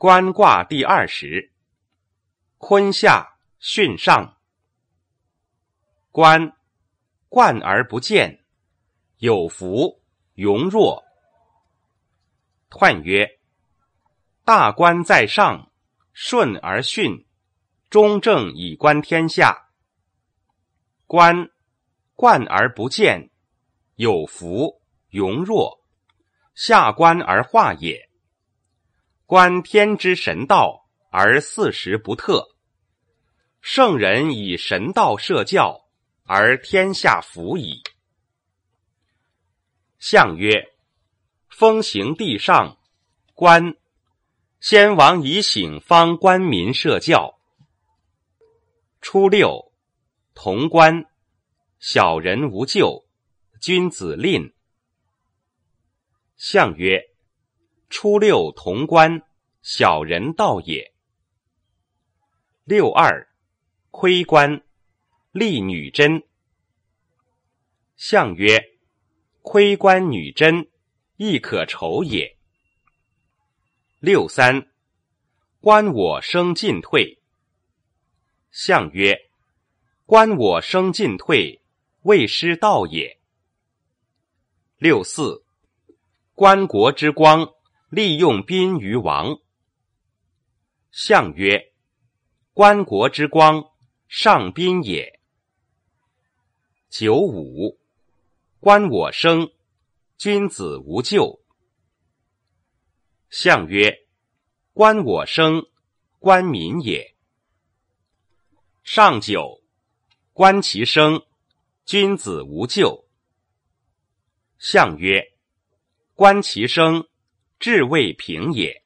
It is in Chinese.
官卦第二十，坤下巽上。官，冠而不见，有福，容弱。彖曰：大官在上，顺而巽，中正以观天下。官，冠而不见，有福，容弱。下官而化也。观天之神道而四时不特。圣人以神道设教。而天下服矣。象曰：风行地上，官。先王以醒方官民社教。初六，潼关，小人无咎，君子吝。象曰：初六，潼关，小人道也。六二，窥关。立女贞。象曰：窥观女贞，亦可酬也。六三，观我生进退。象曰：观我生进退，未失道也。六四，观国之光，利用宾于王。象曰：观国之光，上宾也。九五，观我生，君子无咎。象曰：观我生，观民也。上九，观其生，君子无咎。象曰：观其生，志未平也。